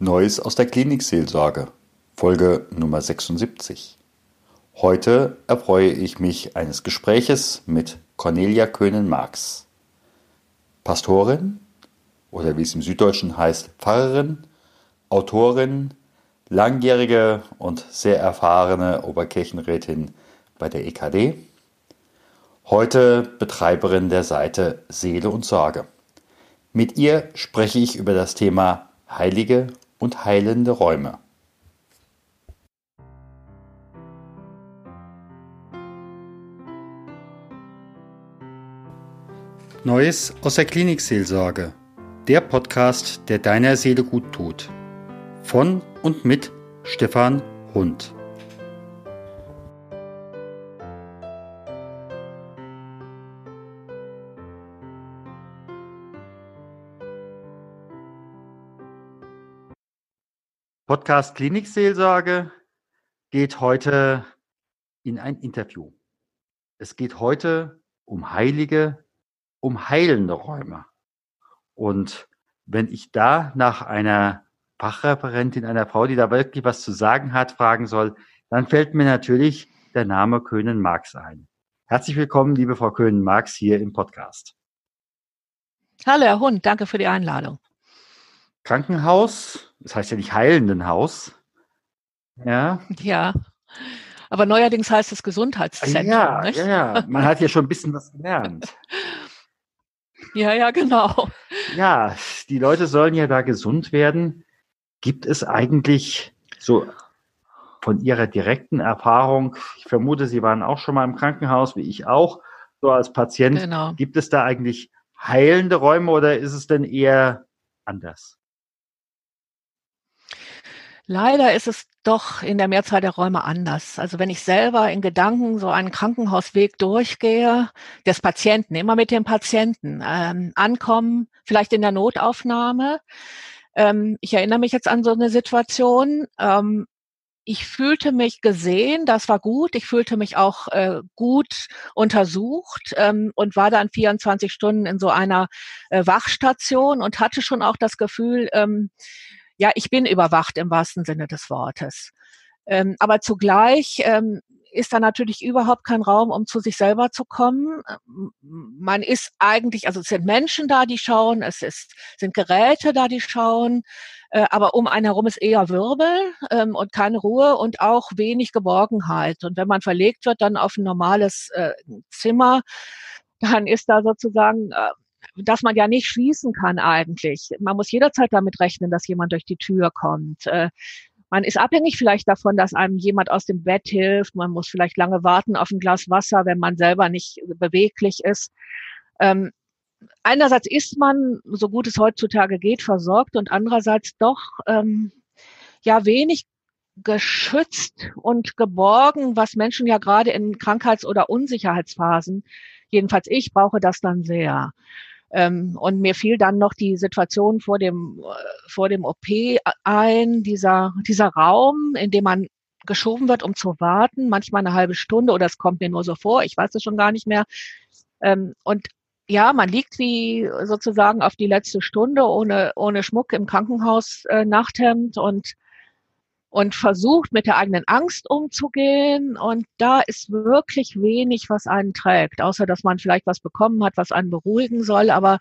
Neues aus der Klinikseelsorge, Folge Nummer 76. Heute erfreue ich mich eines Gespräches mit Cornelia Köhnen-Marx. Pastorin oder wie es im Süddeutschen heißt, Pfarrerin, Autorin, langjährige und sehr erfahrene Oberkirchenrätin bei der EKD, heute Betreiberin der Seite Seele und Sorge. Mit ihr spreche ich über das Thema heilige und heilende Räume. Neues aus der Klinikseelsorge. Der Podcast, der deiner Seele gut tut. Von und mit Stefan Hund. Podcast Klinikseelsorge geht heute in ein Interview. Es geht heute um heilige, um heilende Räume. Und wenn ich da nach einer Fachreferentin, einer Frau, die da wirklich was zu sagen hat, fragen soll, dann fällt mir natürlich der Name Köhnen-Marx ein. Herzlich willkommen, liebe Frau Köhnen-Marx, hier im Podcast. Hallo, Herr Hund, danke für die Einladung. Krankenhaus, das heißt ja nicht heilenden Haus. Ja. Ja. Aber neuerdings heißt es Gesundheitszentrum. Ja, nicht? ja, ja. Man hat ja schon ein bisschen was gelernt. ja, ja, genau. Ja, die Leute sollen ja da gesund werden. Gibt es eigentlich so von Ihrer direkten Erfahrung, ich vermute, Sie waren auch schon mal im Krankenhaus, wie ich auch, so als Patient, genau. gibt es da eigentlich heilende Räume oder ist es denn eher anders? Leider ist es doch in der Mehrzahl der Räume anders. Also wenn ich selber in Gedanken so einen Krankenhausweg durchgehe, des Patienten, immer mit dem Patienten, ähm, ankommen, vielleicht in der Notaufnahme. Ähm, ich erinnere mich jetzt an so eine Situation. Ähm, ich fühlte mich gesehen, das war gut. Ich fühlte mich auch äh, gut untersucht ähm, und war dann 24 Stunden in so einer äh, Wachstation und hatte schon auch das Gefühl, ähm, ja, ich bin überwacht im wahrsten Sinne des Wortes. Ähm, aber zugleich ähm, ist da natürlich überhaupt kein Raum, um zu sich selber zu kommen. Man ist eigentlich, also es sind Menschen da, die schauen, es ist, sind Geräte da, die schauen, äh, aber um einen herum ist eher Wirbel ähm, und keine Ruhe und auch wenig Geborgenheit. Und wenn man verlegt wird dann auf ein normales äh, Zimmer, dann ist da sozusagen äh, dass man ja nicht schließen kann eigentlich. Man muss jederzeit damit rechnen, dass jemand durch die Tür kommt. Äh, man ist abhängig vielleicht davon, dass einem jemand aus dem Bett hilft. Man muss vielleicht lange warten auf ein Glas Wasser, wenn man selber nicht beweglich ist. Ähm, einerseits ist man, so gut es heutzutage geht, versorgt und andererseits doch ähm, ja wenig geschützt und geborgen, was Menschen ja gerade in Krankheits- oder Unsicherheitsphasen, jedenfalls ich brauche das dann sehr. Ähm, und mir fiel dann noch die Situation vor dem, äh, vor dem OP ein, dieser, dieser Raum, in dem man geschoben wird, um zu warten, manchmal eine halbe Stunde oder es kommt mir nur so vor, ich weiß es schon gar nicht mehr. Ähm, und ja, man liegt wie sozusagen auf die letzte Stunde ohne, ohne Schmuck im Krankenhaus äh, Nachthemd und und versucht mit der eigenen Angst umzugehen. Und da ist wirklich wenig, was einen trägt, außer dass man vielleicht was bekommen hat, was einen beruhigen soll. Aber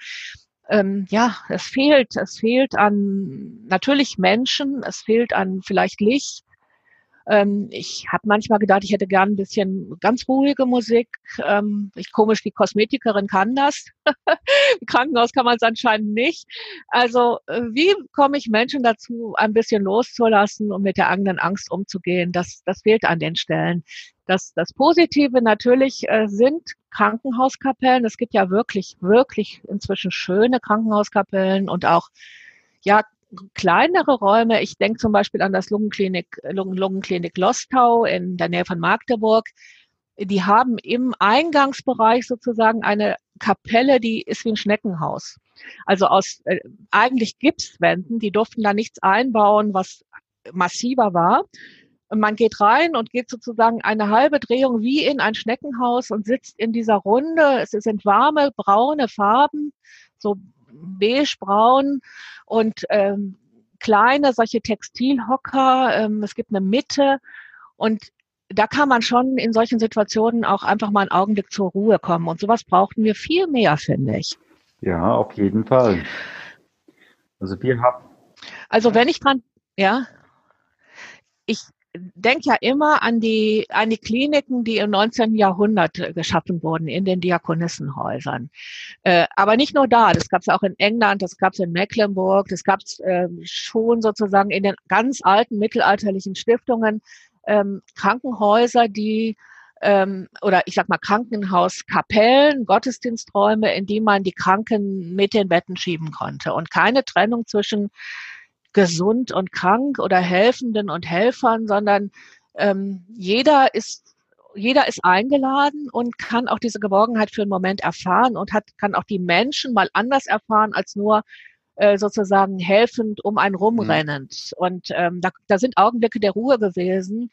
ähm, ja, es fehlt, es fehlt an natürlich Menschen, es fehlt an vielleicht Licht, ähm, ich habe manchmal gedacht, ich hätte gern ein bisschen ganz ruhige Musik. Ähm, ich komisch, die Kosmetikerin kann das. Im Krankenhaus kann man es anscheinend nicht. Also äh, wie komme ich Menschen dazu, ein bisschen loszulassen und mit der eigenen Angst umzugehen? Das, das fehlt an den Stellen. Das, das Positive natürlich äh, sind Krankenhauskapellen. Es gibt ja wirklich, wirklich inzwischen schöne Krankenhauskapellen und auch ja, kleinere Räume. Ich denke zum Beispiel an das Lungenklinik, Lungen, Lungenklinik Lostau in der Nähe von Magdeburg. Die haben im Eingangsbereich sozusagen eine Kapelle, die ist wie ein Schneckenhaus. Also aus äh, eigentlich Gipswänden, die durften da nichts einbauen, was massiver war. Und man geht rein und geht sozusagen eine halbe Drehung wie in ein Schneckenhaus und sitzt in dieser Runde. Es sind warme, braune Farben, so beige-braun und ähm, kleine solche Textilhocker, ähm, es gibt eine Mitte und da kann man schon in solchen Situationen auch einfach mal einen Augenblick zur Ruhe kommen. Und sowas brauchten wir viel mehr, finde ich. Ja, auf jeden Fall. Also wir haben. Also wenn ich dran, ja, ich denke ja immer an die, an die Kliniken, die im 19. Jahrhundert äh, geschaffen wurden, in den Diakonissenhäusern. Äh, aber nicht nur da, das gab es auch in England, das gab es in Mecklenburg, das gab es äh, schon sozusagen in den ganz alten mittelalterlichen Stiftungen, ähm, Krankenhäuser, die ähm, oder ich sag mal Krankenhauskapellen, Gottesdiensträume, in die man die Kranken mit den Betten schieben konnte und keine Trennung zwischen gesund und krank oder Helfenden und Helfern, sondern ähm, jeder ist jeder ist eingeladen und kann auch diese Geborgenheit für einen Moment erfahren und hat, kann auch die Menschen mal anders erfahren als nur äh, sozusagen helfend um einen rumrennend. Mhm. Und ähm, da, da sind Augenblicke der Ruhe gewesen,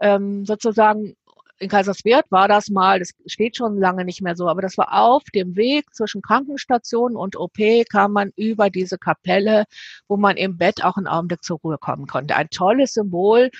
ähm, sozusagen in Kaiserswerth war das mal, das steht schon lange nicht mehr so, aber das war auf dem Weg zwischen Krankenstation und OP kam man über diese Kapelle, wo man im Bett auch einen Augenblick zur Ruhe kommen konnte. Ein tolles Symbol.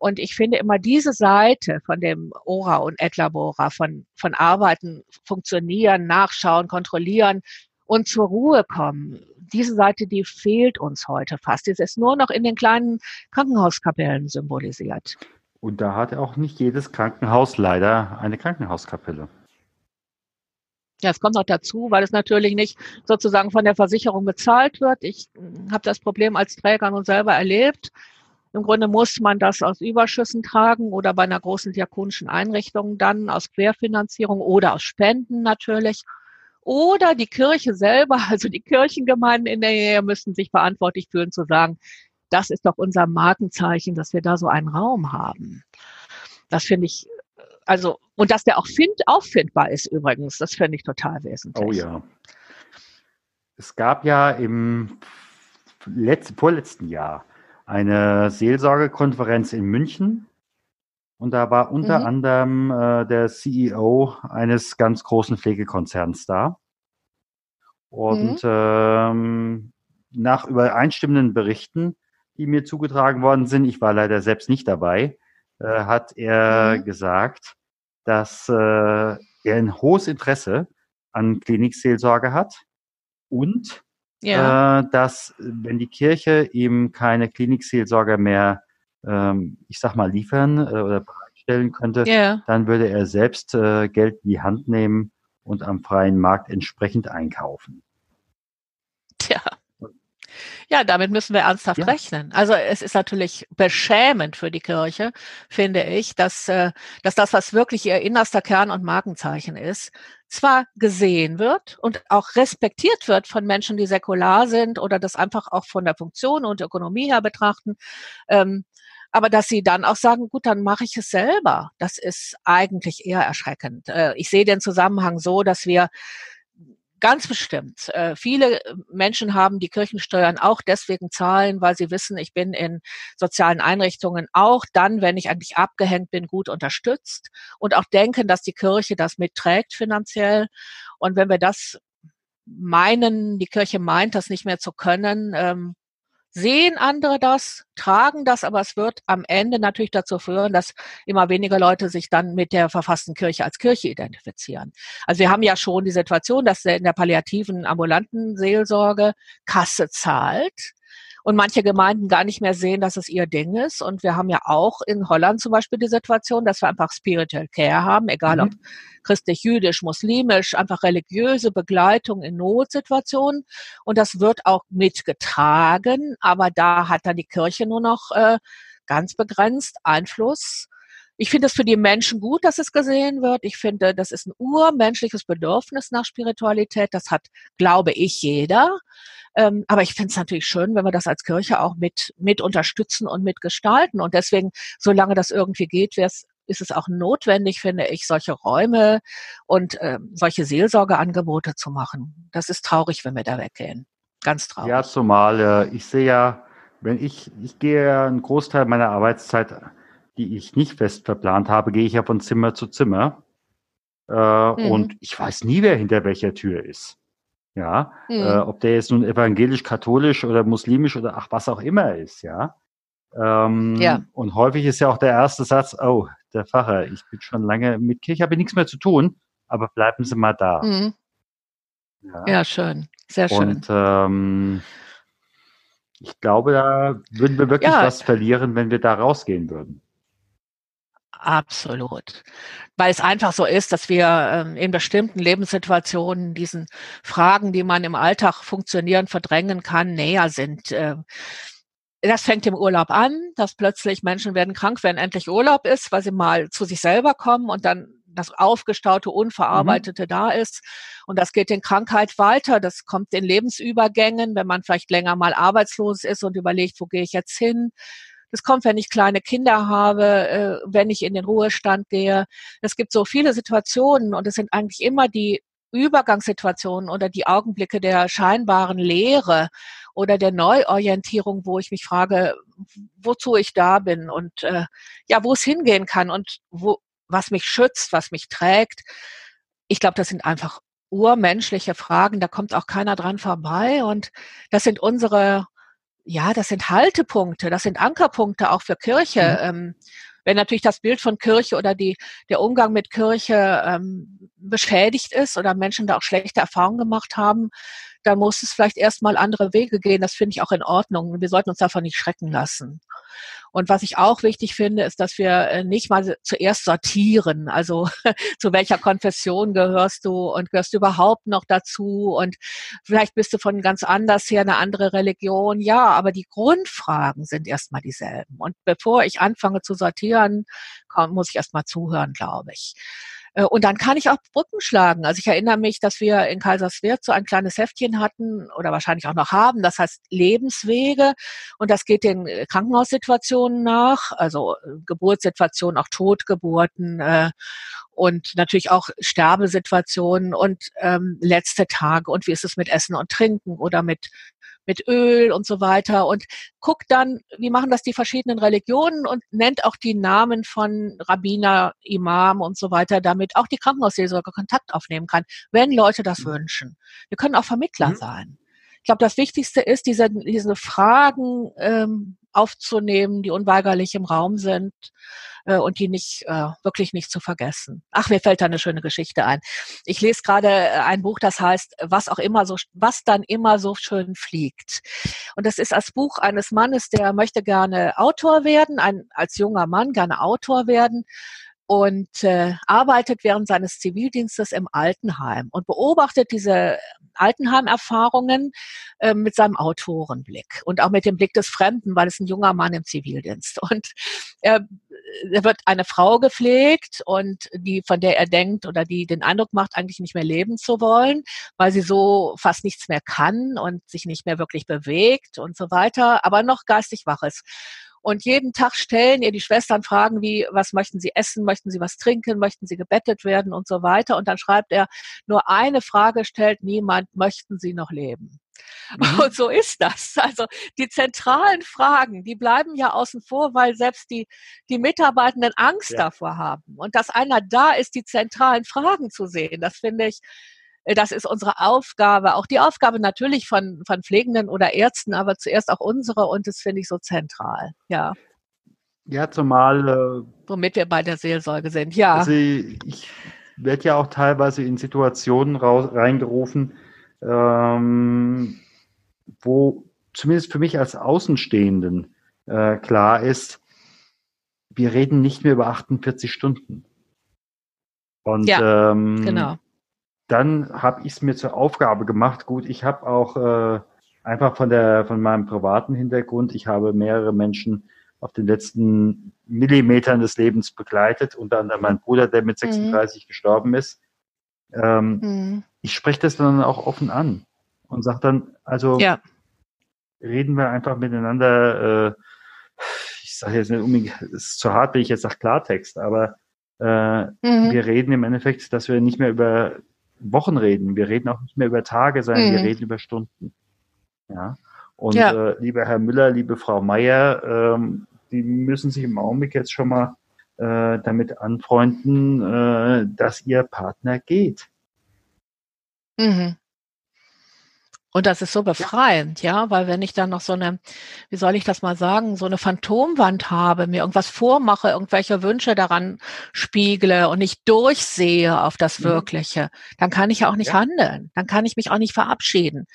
Und ich finde immer diese Seite von dem Ora und Etlabora, von, von Arbeiten, Funktionieren, Nachschauen, Kontrollieren und zur Ruhe kommen, diese Seite, die fehlt uns heute fast. Die ist nur noch in den kleinen Krankenhauskapellen symbolisiert. Und da hat auch nicht jedes Krankenhaus leider eine Krankenhauskapelle. Ja, es kommt noch dazu, weil es natürlich nicht sozusagen von der Versicherung bezahlt wird. Ich hm, habe das Problem als Träger nun selber erlebt. Im Grunde muss man das aus Überschüssen tragen oder bei einer großen diakonischen Einrichtung dann aus Querfinanzierung oder aus Spenden natürlich. Oder die Kirche selber, also die Kirchengemeinden in der Nähe müssen sich verantwortlich fühlen zu sagen, das ist doch unser Markenzeichen, dass wir da so einen Raum haben. Das finde ich, also, und dass der auch find, auffindbar ist übrigens, das finde ich total wesentlich. Oh ja. Es gab ja im letzten, vorletzten Jahr eine Seelsorgekonferenz in München. Und da war unter mhm. anderem äh, der CEO eines ganz großen Pflegekonzerns da. Und mhm. ähm, nach übereinstimmenden Berichten die mir zugetragen worden sind, ich war leider selbst nicht dabei, äh, hat er mhm. gesagt, dass äh, er ein hohes Interesse an Klinikseelsorge hat und ja. äh, dass, wenn die Kirche ihm keine Klinikseelsorger mehr, ähm, ich sag mal, liefern äh, oder bereitstellen könnte, ja. dann würde er selbst äh, Geld in die Hand nehmen und am freien Markt entsprechend einkaufen. Ja, damit müssen wir ernsthaft ja. rechnen. Also es ist natürlich beschämend für die Kirche, finde ich, dass, äh, dass das, was wirklich ihr innerster Kern und Markenzeichen ist, zwar gesehen wird und auch respektiert wird von Menschen, die säkular sind oder das einfach auch von der Funktion und Ökonomie her betrachten, ähm, aber dass sie dann auch sagen, gut, dann mache ich es selber. Das ist eigentlich eher erschreckend. Äh, ich sehe den Zusammenhang so, dass wir Ganz bestimmt. Äh, viele Menschen haben die Kirchensteuern auch deswegen zahlen, weil sie wissen, ich bin in sozialen Einrichtungen auch dann, wenn ich eigentlich abgehängt bin, gut unterstützt und auch denken, dass die Kirche das mitträgt finanziell. Und wenn wir das meinen, die Kirche meint, das nicht mehr zu können, ähm, sehen andere das, tragen das, aber es wird am Ende natürlich dazu führen, dass immer weniger Leute sich dann mit der verfassten Kirche als Kirche identifizieren. Also wir haben ja schon die Situation, dass in der palliativen ambulanten Seelsorge Kasse zahlt und manche Gemeinden gar nicht mehr sehen, dass es ihr Ding ist. Und wir haben ja auch in Holland zum Beispiel die Situation, dass wir einfach Spiritual Care haben, egal mhm. ob christlich, jüdisch, muslimisch, einfach religiöse Begleitung in Notsituationen. Und das wird auch mitgetragen, aber da hat dann die Kirche nur noch äh, ganz begrenzt Einfluss. Ich finde es für die Menschen gut, dass es gesehen wird. Ich finde, das ist ein urmenschliches Bedürfnis nach Spiritualität. Das hat, glaube ich, jeder. Ähm, aber ich finde es natürlich schön, wenn wir das als Kirche auch mit, mit unterstützen und mitgestalten. Und deswegen, solange das irgendwie geht, ist es auch notwendig, finde ich, solche Räume und äh, solche Seelsorgeangebote zu machen. Das ist traurig, wenn wir da weggehen. Ganz traurig. Ja, zumal äh, ich sehe ja, wenn ich, ich gehe ja einen Großteil meiner Arbeitszeit, die ich nicht fest verplant habe, gehe ich ja von Zimmer zu Zimmer. Äh, mhm. Und ich weiß nie, wer hinter welcher Tür ist. Ja, mhm. äh, ob der jetzt nun evangelisch, katholisch oder muslimisch oder ach was auch immer ist, ja. Ähm, ja. Und häufig ist ja auch der erste Satz, oh, der Pfarrer, ich bin schon lange mit Kirche, habe nichts mehr zu tun, aber bleiben Sie mal da. Mhm. Ja. ja. schön, sehr schön. Und ähm, ich glaube, da würden wir wirklich ja. was verlieren, wenn wir da rausgehen würden. Absolut. Weil es einfach so ist, dass wir ähm, in bestimmten Lebenssituationen diesen Fragen, die man im Alltag funktionieren, verdrängen kann, näher sind. Äh, das fängt im Urlaub an, dass plötzlich Menschen werden krank, wenn endlich Urlaub ist, weil sie mal zu sich selber kommen und dann das aufgestaute, unverarbeitete mhm. da ist. Und das geht in Krankheit weiter. Das kommt in Lebensübergängen, wenn man vielleicht länger mal arbeitslos ist und überlegt, wo gehe ich jetzt hin? Das kommt, wenn ich kleine Kinder habe, äh, wenn ich in den Ruhestand gehe. Es gibt so viele Situationen und es sind eigentlich immer die Übergangssituationen oder die Augenblicke der scheinbaren Leere oder der Neuorientierung, wo ich mich frage, wozu ich da bin und äh, ja, wo es hingehen kann und wo, was mich schützt, was mich trägt. Ich glaube, das sind einfach urmenschliche Fragen, da kommt auch keiner dran vorbei und das sind unsere ja, das sind Haltepunkte, das sind Ankerpunkte auch für Kirche. Mhm. Ähm, wenn natürlich das Bild von Kirche oder die, der Umgang mit Kirche ähm, beschädigt ist oder Menschen da auch schlechte Erfahrungen gemacht haben, dann muss es vielleicht erstmal andere Wege gehen. Das finde ich auch in Ordnung. Wir sollten uns davon nicht schrecken lassen. Und was ich auch wichtig finde, ist, dass wir äh, nicht mal zuerst sortieren. Also zu welcher Konfession gehörst du und gehörst du überhaupt noch dazu? Und vielleicht bist du von ganz anders her eine andere Religion. Ja, aber die Grundfragen sind erstmal dieselben. Und bevor ich anfange zu sortieren, muss ich erstmal zuhören, glaube ich. Äh, und dann kann ich auch Brücken schlagen. Also ich erinnere mich, dass wir in Kaiserswerth so ein kleines Heftchen hatten oder wahrscheinlich auch noch haben. Das heißt Lebenswege. Und das geht den äh, Krankenhaussituationen nach, also äh, Geburtssituationen, auch Totgeburten äh, und natürlich auch Sterbesituationen und ähm, letzte Tage. Und wie ist es mit Essen und Trinken oder mit mit Öl und so weiter und guckt dann, wie machen das die verschiedenen Religionen und nennt auch die Namen von Rabbiner, Imam und so weiter, damit auch die Krankenhausseelsorge Kontakt aufnehmen kann, wenn Leute das mhm. wünschen. Wir können auch Vermittler mhm. sein. Ich glaube, das Wichtigste ist, diese, diese Fragen ähm, aufzunehmen, die unweigerlich im Raum sind äh, und die nicht äh, wirklich nicht zu vergessen. Ach, mir fällt da eine schöne Geschichte ein. Ich lese gerade äh, ein Buch, das heißt, was auch immer so, was dann immer so schön fliegt. Und das ist das Buch eines Mannes, der möchte gerne Autor werden, ein, als junger Mann gerne Autor werden und äh, arbeitet während seines Zivildienstes im Altenheim und beobachtet diese Altenheim-Erfahrungen äh, mit seinem Autorenblick und auch mit dem Blick des Fremden, weil es ein junger Mann im Zivildienst. Und er, er wird eine Frau gepflegt und die, von der er denkt oder die den Eindruck macht, eigentlich nicht mehr leben zu wollen, weil sie so fast nichts mehr kann und sich nicht mehr wirklich bewegt und so weiter, aber noch geistig wach ist. Und jeden Tag stellen ihr die Schwestern Fragen wie, was möchten sie essen, möchten sie was trinken, möchten sie gebettet werden und so weiter. Und dann schreibt er, nur eine Frage stellt niemand, möchten sie noch leben? Mhm. Und so ist das. Also die zentralen Fragen, die bleiben ja außen vor, weil selbst die, die Mitarbeitenden Angst ja. davor haben. Und dass einer da ist, die zentralen Fragen zu sehen, das finde ich, das ist unsere Aufgabe, auch die Aufgabe natürlich von, von Pflegenden oder Ärzten, aber zuerst auch unsere und das finde ich so zentral, ja. Ja, zumal. Äh, Womit wir bei der Seelsorge sind, ja. Also ich werde ja auch teilweise in Situationen raus, reingerufen, ähm, wo zumindest für mich als Außenstehenden äh, klar ist, wir reden nicht mehr über 48 Stunden. Und ja, ähm, genau dann habe ich es mir zur Aufgabe gemacht. Gut, ich habe auch äh, einfach von der von meinem privaten Hintergrund, ich habe mehrere Menschen auf den letzten Millimetern des Lebens begleitet, unter anderem mein Bruder, der mit 36 mhm. gestorben ist. Ähm, mhm. Ich spreche das dann auch offen an und sage dann, also ja. reden wir einfach miteinander. Äh, ich sage jetzt nicht unbedingt, es ist zu hart, wenn ich jetzt sage Klartext, aber äh, mhm. wir reden im Endeffekt, dass wir nicht mehr über Wochen reden. Wir reden auch nicht mehr über Tage, sondern mhm. wir reden über Stunden. Ja. Und ja. Äh, lieber Herr Müller, liebe Frau Meier, ähm, die müssen sich im Augenblick jetzt schon mal äh, damit anfreunden, äh, dass ihr Partner geht. Mhm. Und das ist so befreiend, ja. ja, weil wenn ich dann noch so eine, wie soll ich das mal sagen, so eine Phantomwand habe, mir irgendwas vormache, irgendwelche Wünsche daran spiegle und nicht durchsehe auf das mhm. Wirkliche, dann kann ich ja auch nicht ja. handeln. Dann kann ich mich auch nicht verabschieden.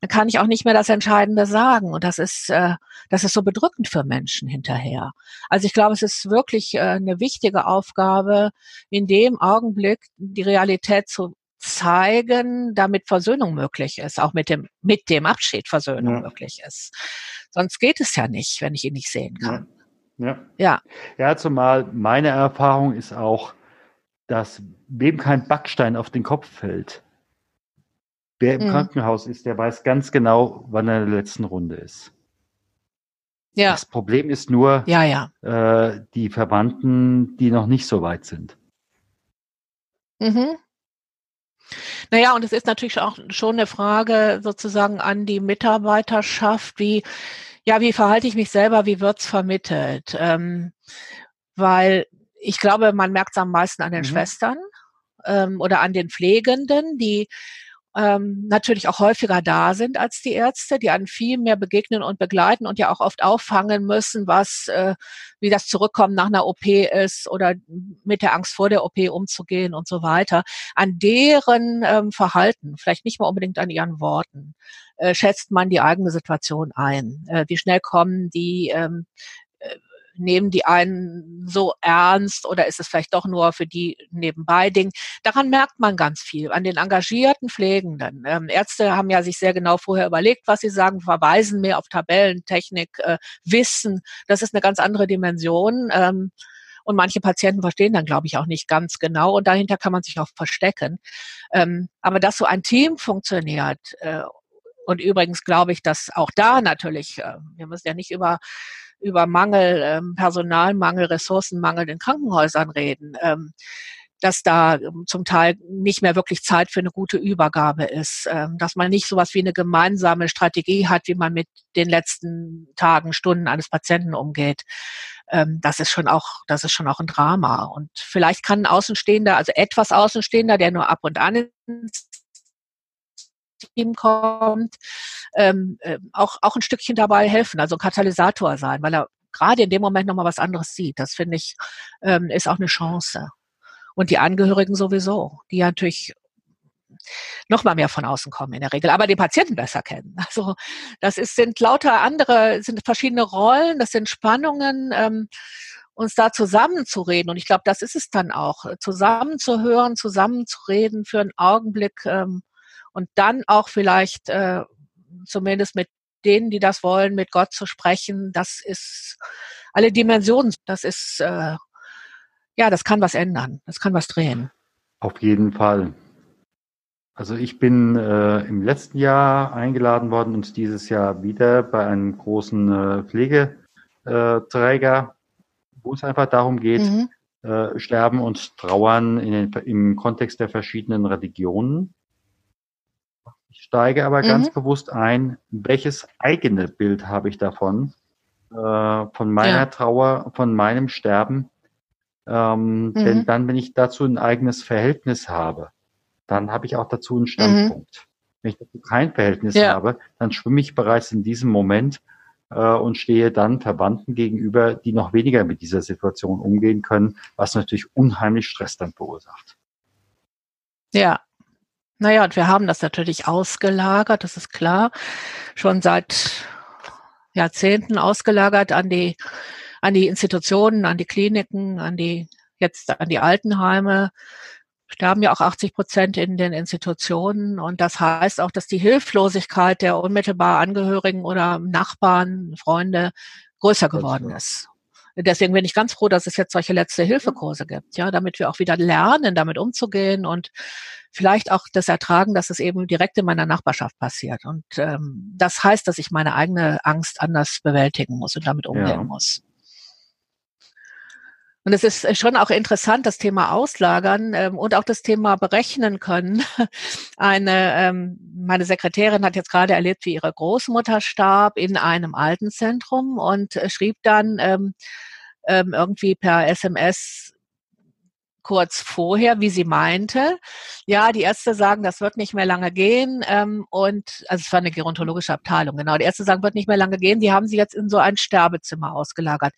Dann kann ich auch nicht mehr das Entscheidende sagen. Und das ist, äh, das ist so bedrückend für Menschen hinterher. Also ich glaube, es ist wirklich äh, eine wichtige Aufgabe, in dem Augenblick die Realität zu zeigen, damit Versöhnung möglich ist, auch mit dem, mit dem Abschied Versöhnung ja. möglich ist. Sonst geht es ja nicht, wenn ich ihn nicht sehen kann. Ja. Ja, ja. zumal meine Erfahrung ist auch, dass wem kein Backstein auf den Kopf fällt, wer im mhm. Krankenhaus ist, der weiß ganz genau, wann er in der letzten Runde ist. Ja. Das Problem ist nur ja, ja. Äh, die Verwandten, die noch nicht so weit sind. Mhm. Naja, und es ist natürlich auch schon eine Frage sozusagen an die Mitarbeiterschaft, wie, ja, wie verhalte ich mich selber, wie wird's vermittelt? Ähm, weil ich glaube, man merkt es am meisten an den mhm. Schwestern ähm, oder an den Pflegenden, die ähm, natürlich auch häufiger da sind als die Ärzte, die an viel mehr begegnen und begleiten und ja auch oft auffangen müssen, was, äh, wie das Zurückkommen nach einer OP ist oder mit der Angst vor der OP umzugehen und so weiter. An deren ähm, Verhalten, vielleicht nicht mal unbedingt an ihren Worten, äh, schätzt man die eigene Situation ein. Äh, wie schnell kommen die ähm, äh, nehmen die einen so ernst oder ist es vielleicht doch nur für die nebenbei Ding? Daran merkt man ganz viel, an den engagierten Pflegenden. Ähm, Ärzte haben ja sich sehr genau vorher überlegt, was sie sagen, verweisen mehr auf Tabellen, Technik, äh, Wissen. Das ist eine ganz andere Dimension. Ähm, und manche Patienten verstehen dann, glaube ich, auch nicht ganz genau. Und dahinter kann man sich auch verstecken. Ähm, aber dass so ein Team funktioniert, äh, und übrigens glaube ich, dass auch da natürlich, äh, wir müssen ja nicht über über Mangel, ähm, Personalmangel, Ressourcenmangel in Krankenhäusern reden, ähm, dass da ähm, zum Teil nicht mehr wirklich Zeit für eine gute Übergabe ist, ähm, dass man nicht sowas wie eine gemeinsame Strategie hat, wie man mit den letzten Tagen, Stunden eines Patienten umgeht. Ähm, das ist schon auch, das ist schon auch ein Drama. Und vielleicht kann ein Außenstehender, also etwas Außenstehender, der nur ab und an ins Team kommt, ähm, äh, auch, auch ein Stückchen dabei helfen, also Katalysator sein, weil er gerade in dem Moment nochmal was anderes sieht. Das finde ich, ähm, ist auch eine Chance. Und die Angehörigen sowieso, die ja natürlich noch mal mehr von außen kommen in der Regel, aber den Patienten besser kennen. Also das ist, sind lauter andere, sind verschiedene Rollen, das sind Spannungen, ähm, uns da zusammenzureden. Und ich glaube, das ist es dann auch, zusammenzuhören, zusammenzureden für einen Augenblick, ähm, und dann auch vielleicht äh, zumindest mit denen, die das wollen, mit Gott zu sprechen, das ist alle Dimensionen, das ist, äh, ja, das kann was ändern, das kann was drehen. Auf jeden Fall. Also ich bin äh, im letzten Jahr eingeladen worden und dieses Jahr wieder bei einem großen äh, Pflegeträger, wo es einfach darum geht, mhm. äh, Sterben und Trauern in den, im Kontext der verschiedenen Religionen. Ich steige aber mhm. ganz bewusst ein, welches eigene Bild habe ich davon, äh, von meiner ja. Trauer, von meinem Sterben. Ähm, mhm. Denn dann, wenn ich dazu ein eigenes Verhältnis habe, dann habe ich auch dazu einen Standpunkt. Mhm. Wenn ich dazu kein Verhältnis ja. habe, dann schwimme ich bereits in diesem Moment äh, und stehe dann Verwandten gegenüber, die noch weniger mit dieser Situation umgehen können, was natürlich unheimlich Stress dann verursacht. Ja, naja, und wir haben das natürlich ausgelagert, das ist klar, schon seit Jahrzehnten ausgelagert an die, an die Institutionen, an die Kliniken, an die, jetzt an die Altenheime. Sterben ja auch 80 Prozent in den Institutionen. Und das heißt auch, dass die Hilflosigkeit der unmittelbar Angehörigen oder Nachbarn, Freunde größer geworden ist. Deswegen bin ich ganz froh, dass es jetzt solche letzte Hilfekurse gibt, ja, damit wir auch wieder lernen, damit umzugehen und vielleicht auch das ertragen, dass es eben direkt in meiner Nachbarschaft passiert. Und ähm, das heißt, dass ich meine eigene Angst anders bewältigen muss und damit umgehen ja. muss. Und es ist schon auch interessant, das Thema Auslagern ähm, und auch das Thema berechnen können. Eine, ähm, meine Sekretärin hat jetzt gerade erlebt, wie ihre Großmutter starb in einem Altenzentrum und äh, schrieb dann ähm, ähm, irgendwie per SMS, kurz vorher, wie sie meinte. Ja, die Ärzte sagen, das wird nicht mehr lange gehen. Ähm, und also es war eine gerontologische Abteilung, genau. Die Ärzte sagen, wird nicht mehr lange gehen. Die haben sie jetzt in so ein Sterbezimmer ausgelagert.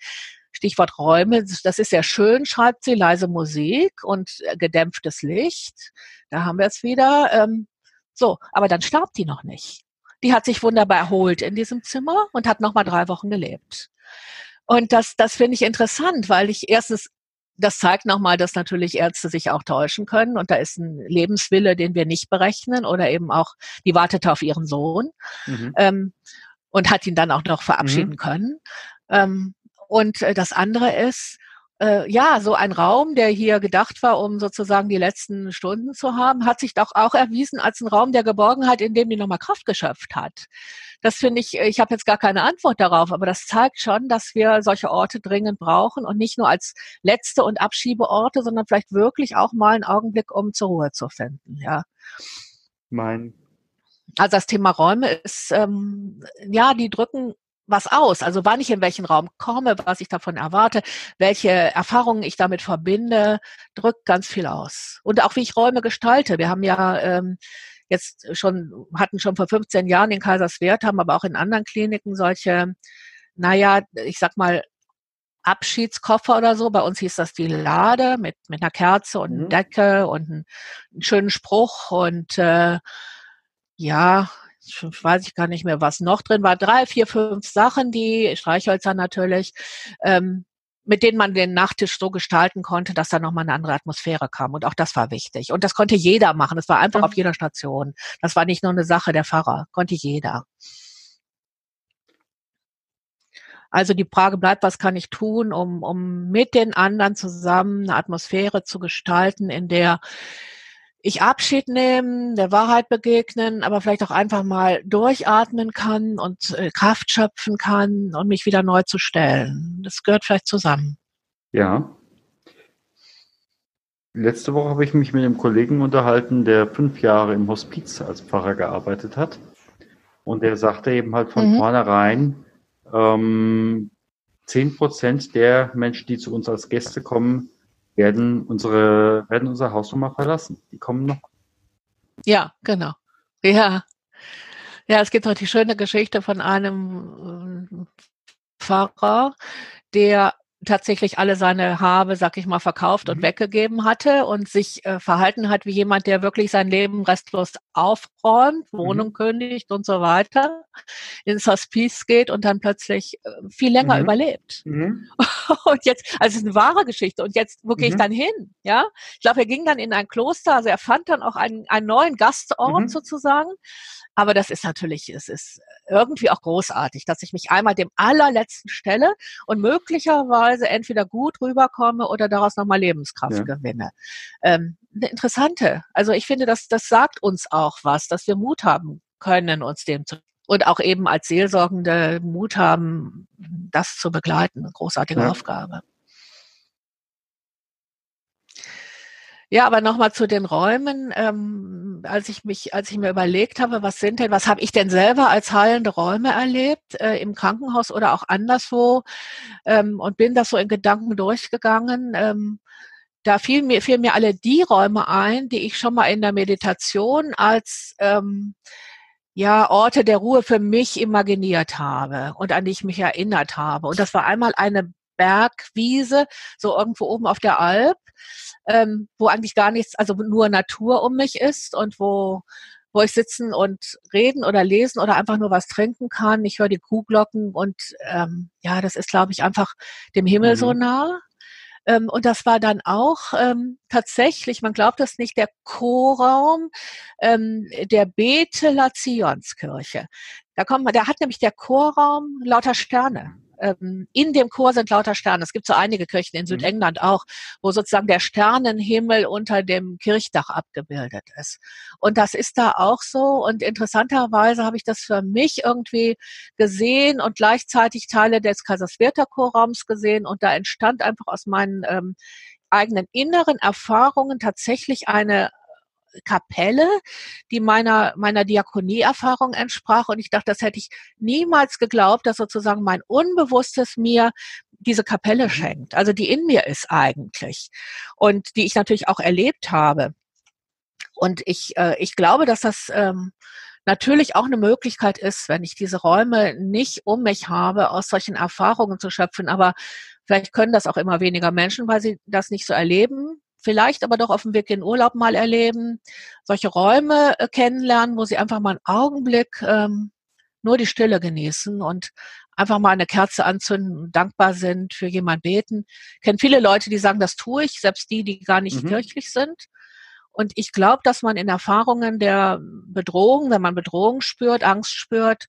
Stichwort Räume, das ist sehr schön, schreibt sie, leise Musik und äh, gedämpftes Licht. Da haben wir es wieder. Ähm, so, aber dann starb die noch nicht. Die hat sich wunderbar erholt in diesem Zimmer und hat noch mal drei Wochen gelebt. Und das, das finde ich interessant, weil ich erstens das zeigt nochmal, dass natürlich Ärzte sich auch täuschen können und da ist ein Lebenswille, den wir nicht berechnen oder eben auch, die wartete auf ihren Sohn mhm. ähm, und hat ihn dann auch noch verabschieden mhm. können. Ähm, und äh, das andere ist, äh, ja, so ein Raum, der hier gedacht war, um sozusagen die letzten Stunden zu haben, hat sich doch auch erwiesen als ein Raum der Geborgenheit, in dem die nochmal Kraft geschöpft hat. Das finde ich, ich habe jetzt gar keine Antwort darauf, aber das zeigt schon, dass wir solche Orte dringend brauchen und nicht nur als letzte und Abschiebeorte, sondern vielleicht wirklich auch mal einen Augenblick, um zur Ruhe zu finden. Ja. Mein also das Thema Räume ist, ähm, ja, die drücken was aus. Also wann ich in welchen Raum komme, was ich davon erwarte, welche Erfahrungen ich damit verbinde, drückt ganz viel aus. Und auch wie ich Räume gestalte. Wir haben ja ähm, jetzt schon, hatten schon vor 15 Jahren in Kaiserswerth, haben aber auch in anderen Kliniken solche, naja, ich sag mal, Abschiedskoffer oder so. Bei uns hieß das die Lade mit, mit einer Kerze und mhm. Decke und einen, einen schönen Spruch und äh, ja, weiß ich gar nicht mehr, was noch drin war. Drei, vier, fünf Sachen, die Streichhölzer natürlich, ähm, mit denen man den Nachttisch so gestalten konnte, dass da nochmal eine andere Atmosphäre kam. Und auch das war wichtig. Und das konnte jeder machen. Das war einfach mhm. auf jeder Station. Das war nicht nur eine Sache der Pfarrer. Konnte jeder. Also die Frage bleibt, was kann ich tun, um, um mit den anderen zusammen eine Atmosphäre zu gestalten, in der ich Abschied nehmen, der Wahrheit begegnen, aber vielleicht auch einfach mal durchatmen kann und äh, Kraft schöpfen kann und mich wieder neu zu stellen. Das gehört vielleicht zusammen. Ja. Letzte Woche habe ich mich mit einem Kollegen unterhalten, der fünf Jahre im Hospiz als Pfarrer gearbeitet hat. Und der sagte eben halt von mhm. vornherein, ähm, 10 Prozent der Menschen, die zu uns als Gäste kommen, werden unsere, werden unsere Hausnummer verlassen. Die kommen noch. Ja, genau. Ja. Ja, es gibt noch die schöne Geschichte von einem äh, Pfarrer, der tatsächlich alle seine Habe, sag ich mal, verkauft mhm. und weggegeben hatte und sich äh, verhalten hat wie jemand, der wirklich sein Leben restlos aufräumt, Wohnung mhm. kündigt und so weiter, ins Hospice geht und dann plötzlich äh, viel länger mhm. überlebt. Mhm. Und jetzt, also es ist eine wahre Geschichte. Und jetzt, wo gehe ich mhm. dann hin? Ja, ich glaube, er ging dann in ein Kloster, also er fand dann auch einen, einen neuen Gastort mhm. sozusagen. Aber das ist natürlich, es ist irgendwie auch großartig, dass ich mich einmal dem allerletzten stelle und möglicherweise entweder gut rüberkomme oder daraus nochmal Lebenskraft ja. gewinne. Ähm, eine interessante. Also ich finde, das, das sagt uns auch was, dass wir Mut haben können, uns dem zu und auch eben als Seelsorgende Mut haben, das zu begleiten. Eine großartige ja. Aufgabe. Ja, aber nochmal zu den Räumen. Ähm, als ich mich, als ich mir überlegt habe, was sind denn, was habe ich denn selber als heilende Räume erlebt äh, im Krankenhaus oder auch anderswo ähm, und bin das so in Gedanken durchgegangen. Ähm, da fielen mir, fielen mir alle die Räume ein, die ich schon mal in der Meditation als ähm, ja, Orte der Ruhe für mich imaginiert habe und an die ich mich erinnert habe. Und das war einmal eine Bergwiese, so irgendwo oben auf der Alp, ähm, wo eigentlich gar nichts, also nur Natur um mich ist und wo wo ich sitzen und reden oder lesen oder einfach nur was trinken kann. Ich höre die Kuhglocken und ähm, ja, das ist, glaube ich, einfach dem Himmel mhm. so nah. Ähm, und das war dann auch ähm, tatsächlich, man glaubt es nicht, der Chorraum ähm, der Beteler Zionskirche. Da kommt man, da hat nämlich der Chorraum lauter Sterne ähm, in dem Chor sind lauter Sterne. Es gibt so einige Kirchen in mhm. Südengland auch, wo sozusagen der Sternenhimmel unter dem Kirchdach abgebildet ist. Und das ist da auch so. Und interessanterweise habe ich das für mich irgendwie gesehen und gleichzeitig Teile des Kaiserswerther Chorraums gesehen. Und da entstand einfach aus meinen ähm, eigenen inneren Erfahrungen tatsächlich eine Kapelle, die meiner, meiner Diakonieerfahrung entsprach. Und ich dachte, das hätte ich niemals geglaubt, dass sozusagen mein Unbewusstes mir diese Kapelle mhm. schenkt, also die in mir ist eigentlich und die ich natürlich auch erlebt habe. Und ich, äh, ich glaube, dass das ähm, natürlich auch eine Möglichkeit ist, wenn ich diese Räume nicht um mich habe, aus solchen Erfahrungen zu schöpfen. Aber vielleicht können das auch immer weniger Menschen, weil sie das nicht so erleben. Vielleicht aber doch auf dem Weg in Urlaub mal erleben, solche Räume äh, kennenlernen, wo sie einfach mal einen Augenblick ähm, nur die Stille genießen und einfach mal eine Kerze anzünden, dankbar sind, für jemand beten. Ich kenne viele Leute, die sagen, das tue ich, selbst die, die gar nicht mhm. kirchlich sind. Und ich glaube, dass man in Erfahrungen der Bedrohung, wenn man Bedrohung spürt, Angst spürt,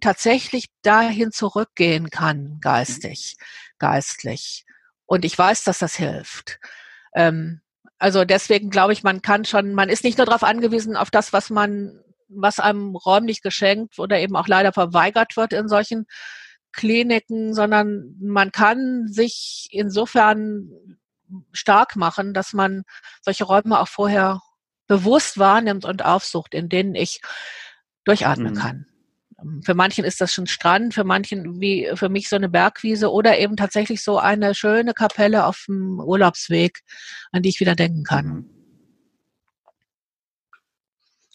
tatsächlich dahin zurückgehen kann, geistig, geistlich. Und ich weiß, dass das hilft. Ähm, also deswegen glaube ich, man kann schon, man ist nicht nur darauf angewiesen, auf das, was man, was einem räumlich geschenkt oder eben auch leider verweigert wird in solchen Kliniken, sondern man kann sich insofern stark machen, dass man solche Räume auch vorher bewusst wahrnimmt und aufsucht, in denen ich durchatmen mhm. kann. Ähm, für manchen ist das schon Strand, für manchen wie für mich so eine Bergwiese oder eben tatsächlich so eine schöne Kapelle auf dem Urlaubsweg, an die ich wieder denken kann. Mhm.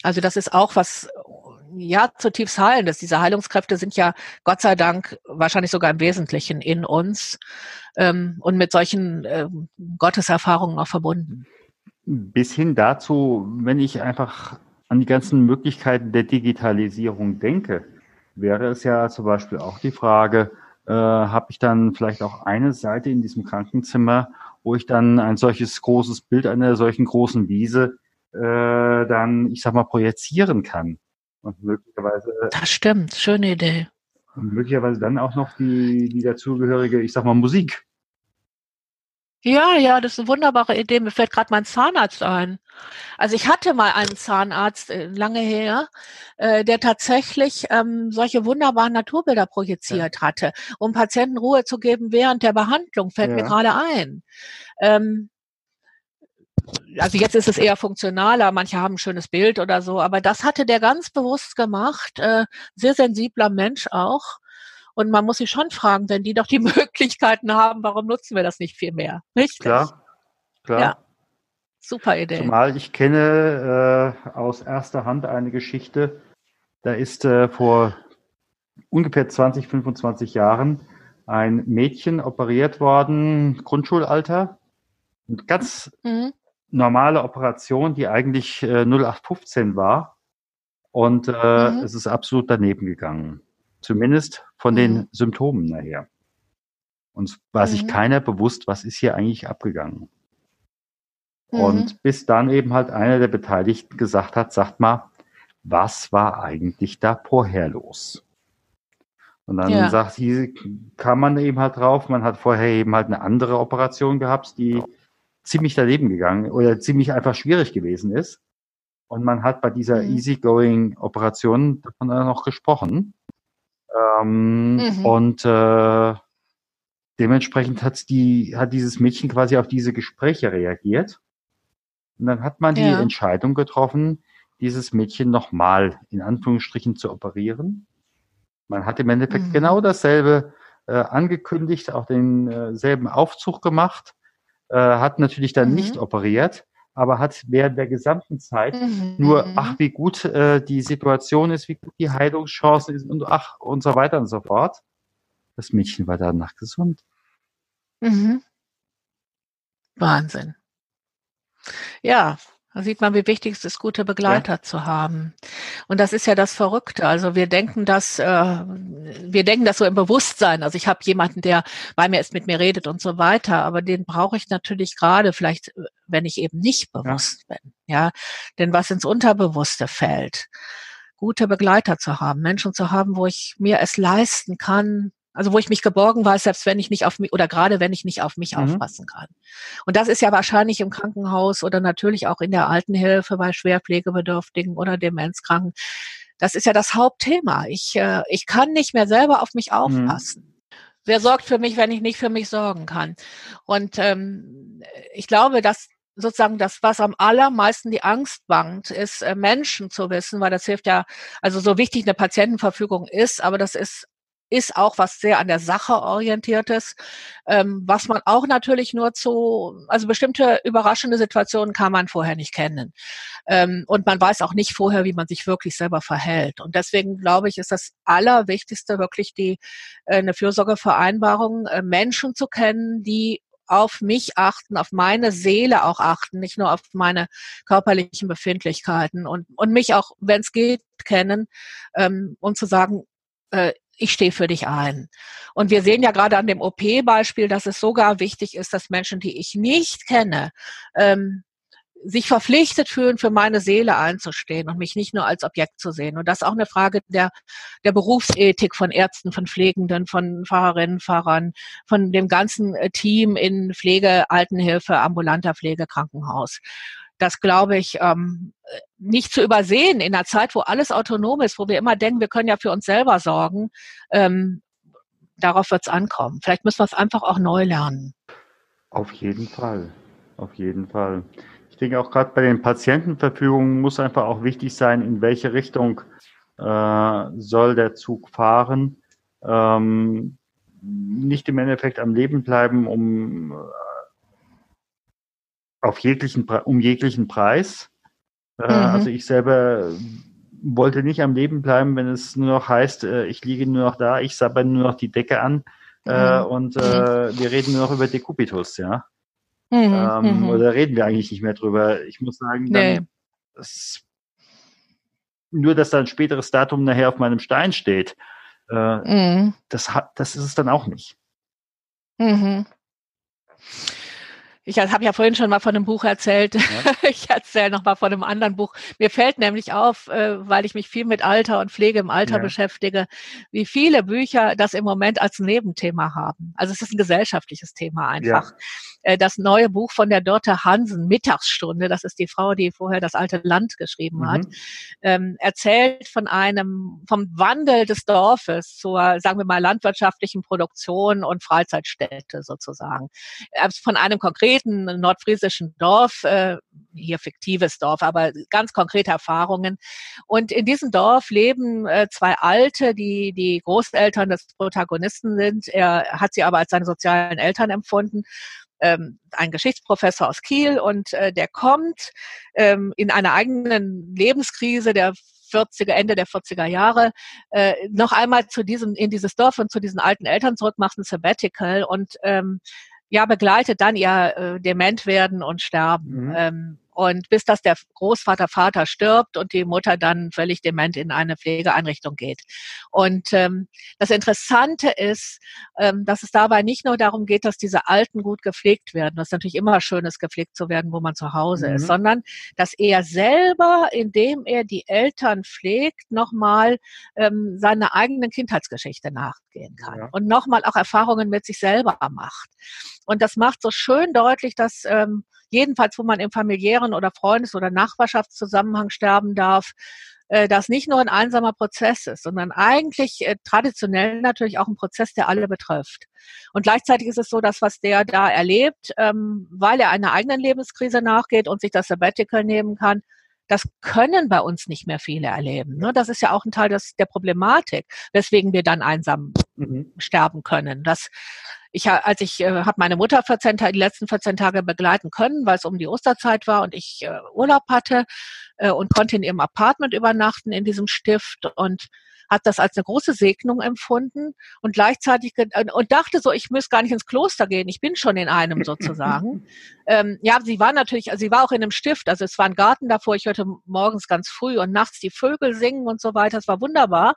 Also das ist auch was ja zutiefst heilendes. Diese Heilungskräfte sind ja Gott sei Dank wahrscheinlich sogar im Wesentlichen in uns ähm, und mit solchen äh, Gotteserfahrungen auch verbunden. Bis hin dazu, wenn ich einfach an die ganzen Möglichkeiten der Digitalisierung denke, wäre es ja zum Beispiel auch die Frage, äh, habe ich dann vielleicht auch eine Seite in diesem Krankenzimmer, wo ich dann ein solches großes Bild einer solchen großen Wiese äh, dann, ich sag mal, projizieren kann. Und möglicherweise. Das stimmt, schöne Idee. Und möglicherweise dann auch noch die, die dazugehörige, ich sag mal, Musik. Ja, ja, das ist eine wunderbare Idee. Mir fällt gerade mein Zahnarzt ein. Also ich hatte mal einen Zahnarzt äh, lange her, äh, der tatsächlich ähm, solche wunderbaren Naturbilder projiziert ja. hatte, um Patienten Ruhe zu geben während der Behandlung, fällt ja. mir gerade ein. Ähm, also jetzt ist es eher funktionaler, manche haben ein schönes Bild oder so, aber das hatte der ganz bewusst gemacht, äh, sehr sensibler Mensch auch. Und man muss sich schon fragen, wenn die doch die Möglichkeiten haben, warum nutzen wir das nicht viel mehr? Richtig? Klar, klar. Ja. Super Idee. Zumal ich kenne äh, aus erster Hand eine Geschichte, da ist äh, vor ungefähr 20, 25 Jahren ein Mädchen operiert worden, Grundschulalter, und ganz mhm normale Operation, die eigentlich äh, 0815 war. Und äh, mhm. es ist absolut daneben gegangen. Zumindest von mhm. den Symptomen nachher. Und es war mhm. sich keiner bewusst, was ist hier eigentlich abgegangen. Und mhm. bis dann eben halt einer der Beteiligten gesagt hat, sagt mal, was war eigentlich da vorher los? Und dann ja. sagt sie, kam man eben halt drauf, man hat vorher eben halt eine andere Operation gehabt, die ziemlich daneben gegangen oder ziemlich einfach schwierig gewesen ist. Und man hat bei dieser mhm. Easygoing-Operation davon noch gesprochen. Ähm, mhm. Und äh, dementsprechend hat die, hat dieses Mädchen quasi auf diese Gespräche reagiert. Und dann hat man die ja. Entscheidung getroffen, dieses Mädchen nochmal in Anführungsstrichen zu operieren. Man hat im Endeffekt mhm. genau dasselbe äh, angekündigt, auch denselben äh, Aufzug gemacht äh, hat natürlich dann mhm. nicht operiert, aber hat während der gesamten Zeit mhm. nur, ach, wie gut äh, die Situation ist, wie gut die Heilungschancen sind und ach, und so weiter und so fort. Das Mädchen war danach gesund. Mhm. Wahnsinn. Ja, da sieht man, wie wichtig es ist, gute Begleiter ja. zu haben. Und das ist ja das Verrückte. Also wir denken das, äh, wir denken das so im Bewusstsein. Also ich habe jemanden, der bei mir ist, mit mir redet und so weiter. Aber den brauche ich natürlich gerade, vielleicht, wenn ich eben nicht bewusst ja. bin. Ja, denn was ins Unterbewusste fällt, gute Begleiter zu haben, Menschen zu haben, wo ich mir es leisten kann, also wo ich mich geborgen weiß, selbst wenn ich nicht auf mich oder gerade wenn ich nicht auf mich mhm. aufpassen kann. Und das ist ja wahrscheinlich im Krankenhaus oder natürlich auch in der Altenhilfe bei Schwerpflegebedürftigen oder Demenzkranken. Das ist ja das Hauptthema. Ich, äh, ich kann nicht mehr selber auf mich mhm. aufpassen. Mhm. Wer sorgt für mich, wenn ich nicht für mich sorgen kann? Und ähm, ich glaube, dass sozusagen das, was am allermeisten die Angst bangt, ist äh, Menschen zu wissen, weil das hilft ja, also so wichtig eine Patientenverfügung ist, aber das ist ist auch was sehr an der Sache orientiertes, ähm, was man auch natürlich nur zu, also bestimmte überraschende Situationen kann man vorher nicht kennen. Ähm, und man weiß auch nicht vorher, wie man sich wirklich selber verhält. Und deswegen glaube ich, ist das Allerwichtigste wirklich die, äh, eine Fürsorgevereinbarung, äh, Menschen zu kennen, die auf mich achten, auf meine Seele auch achten, nicht nur auf meine körperlichen Befindlichkeiten und, und mich auch, wenn es geht, kennen, ähm, um zu sagen, äh, ich stehe für dich ein. Und wir sehen ja gerade an dem OP-Beispiel, dass es sogar wichtig ist, dass Menschen, die ich nicht kenne, ähm, sich verpflichtet fühlen, für meine Seele einzustehen und mich nicht nur als Objekt zu sehen. Und das ist auch eine Frage der, der Berufsethik von Ärzten, von Pflegenden, von Fahrerinnen, Fahrern, von dem ganzen äh, Team in Pflege, Altenhilfe, ambulanter Pflege, Krankenhaus das glaube ich ähm, nicht zu übersehen in einer Zeit, wo alles autonom ist, wo wir immer denken, wir können ja für uns selber sorgen. Ähm, darauf wird es ankommen. Vielleicht müssen wir es einfach auch neu lernen. Auf jeden Fall, auf jeden Fall. Ich denke auch gerade bei den Patientenverfügungen muss einfach auch wichtig sein, in welche Richtung äh, soll der Zug fahren. Ähm, nicht im Endeffekt am Leben bleiben, um auf jeglichen, um jeglichen Preis. Äh, mhm. Also ich selber wollte nicht am Leben bleiben, wenn es nur noch heißt, äh, ich liege nur noch da, ich sabber nur noch die Decke an äh, mhm. und äh, wir reden nur noch über Dekubitus, ja. Mhm. Ähm, mhm. Oder reden wir eigentlich nicht mehr drüber. Ich muss sagen, dann, nee. das, nur dass da ein späteres Datum nachher auf meinem Stein steht, äh, mhm. das, das ist es dann auch nicht. Mhm. Ich habe ja vorhin schon mal von einem Buch erzählt. Ja. Ich erzähle noch mal von einem anderen Buch. Mir fällt nämlich auf, äh, weil ich mich viel mit Alter und Pflege im Alter ja. beschäftige, wie viele Bücher das im Moment als Nebenthema haben. Also es ist ein gesellschaftliches Thema einfach. Ja. Äh, das neue Buch von der Dörte Hansen, Mittagsstunde, das ist die Frau, die vorher das alte Land geschrieben mhm. hat, ähm, erzählt von einem, vom Wandel des Dorfes zur, sagen wir mal, landwirtschaftlichen Produktion und Freizeitstätte sozusagen. Äh, von einem konkreten nordfriesischen Dorf, äh, hier fiktives Dorf, aber ganz konkrete Erfahrungen. Und in diesem Dorf leben äh, zwei Alte, die die Großeltern des Protagonisten sind. Er hat sie aber als seine sozialen Eltern empfunden ähm, ein Geschichtsprofessor aus Kiel und äh, der kommt ähm, in einer eigenen Lebenskrise der 40er, Ende der 40er Jahre, äh, noch einmal zu diesem, in dieses Dorf und zu diesen alten Eltern zurück, macht ein Sabbatical und ähm, ja, begleitet dann ihr äh, dement werden und sterben. Mhm. Ähm, und bis dass der Großvater Vater stirbt und die Mutter dann völlig dement in eine Pflegeeinrichtung geht. Und ähm, das Interessante ist, ähm, dass es dabei nicht nur darum geht, dass diese Alten gut gepflegt werden, was natürlich immer schön ist, gepflegt zu werden, wo man zu Hause mhm. ist, sondern dass er selber, indem er die Eltern pflegt, nochmal ähm, seine eigenen Kindheitsgeschichte nachgehen kann ja. und nochmal auch Erfahrungen mit sich selber macht. Und das macht so schön deutlich, dass ähm, jedenfalls, wo man im familiären oder Freundes- oder Nachbarschaftszusammenhang sterben darf, äh, das nicht nur ein einsamer Prozess ist, sondern eigentlich äh, traditionell natürlich auch ein Prozess, der alle betrifft. Und gleichzeitig ist es so, dass was der da erlebt, ähm, weil er einer eigenen Lebenskrise nachgeht und sich das Sabbatical nehmen kann, das können bei uns nicht mehr viele erleben. Ne? Das ist ja auch ein Teil des, der Problematik, weswegen wir dann einsam mhm. sterben können. Das ich, als ich äh, habe meine Mutter 14 Tage, die letzten 14 Tage begleiten können, weil es um die Osterzeit war und ich äh, Urlaub hatte äh, und konnte in ihrem Apartment übernachten in diesem Stift und hat das als eine große Segnung empfunden und gleichzeitig und dachte so, ich müsste gar nicht ins Kloster gehen, ich bin schon in einem sozusagen. ähm, ja, sie war natürlich, also sie war auch in einem Stift, also es war ein Garten davor, ich hörte morgens ganz früh und nachts die Vögel singen und so weiter, es war wunderbar.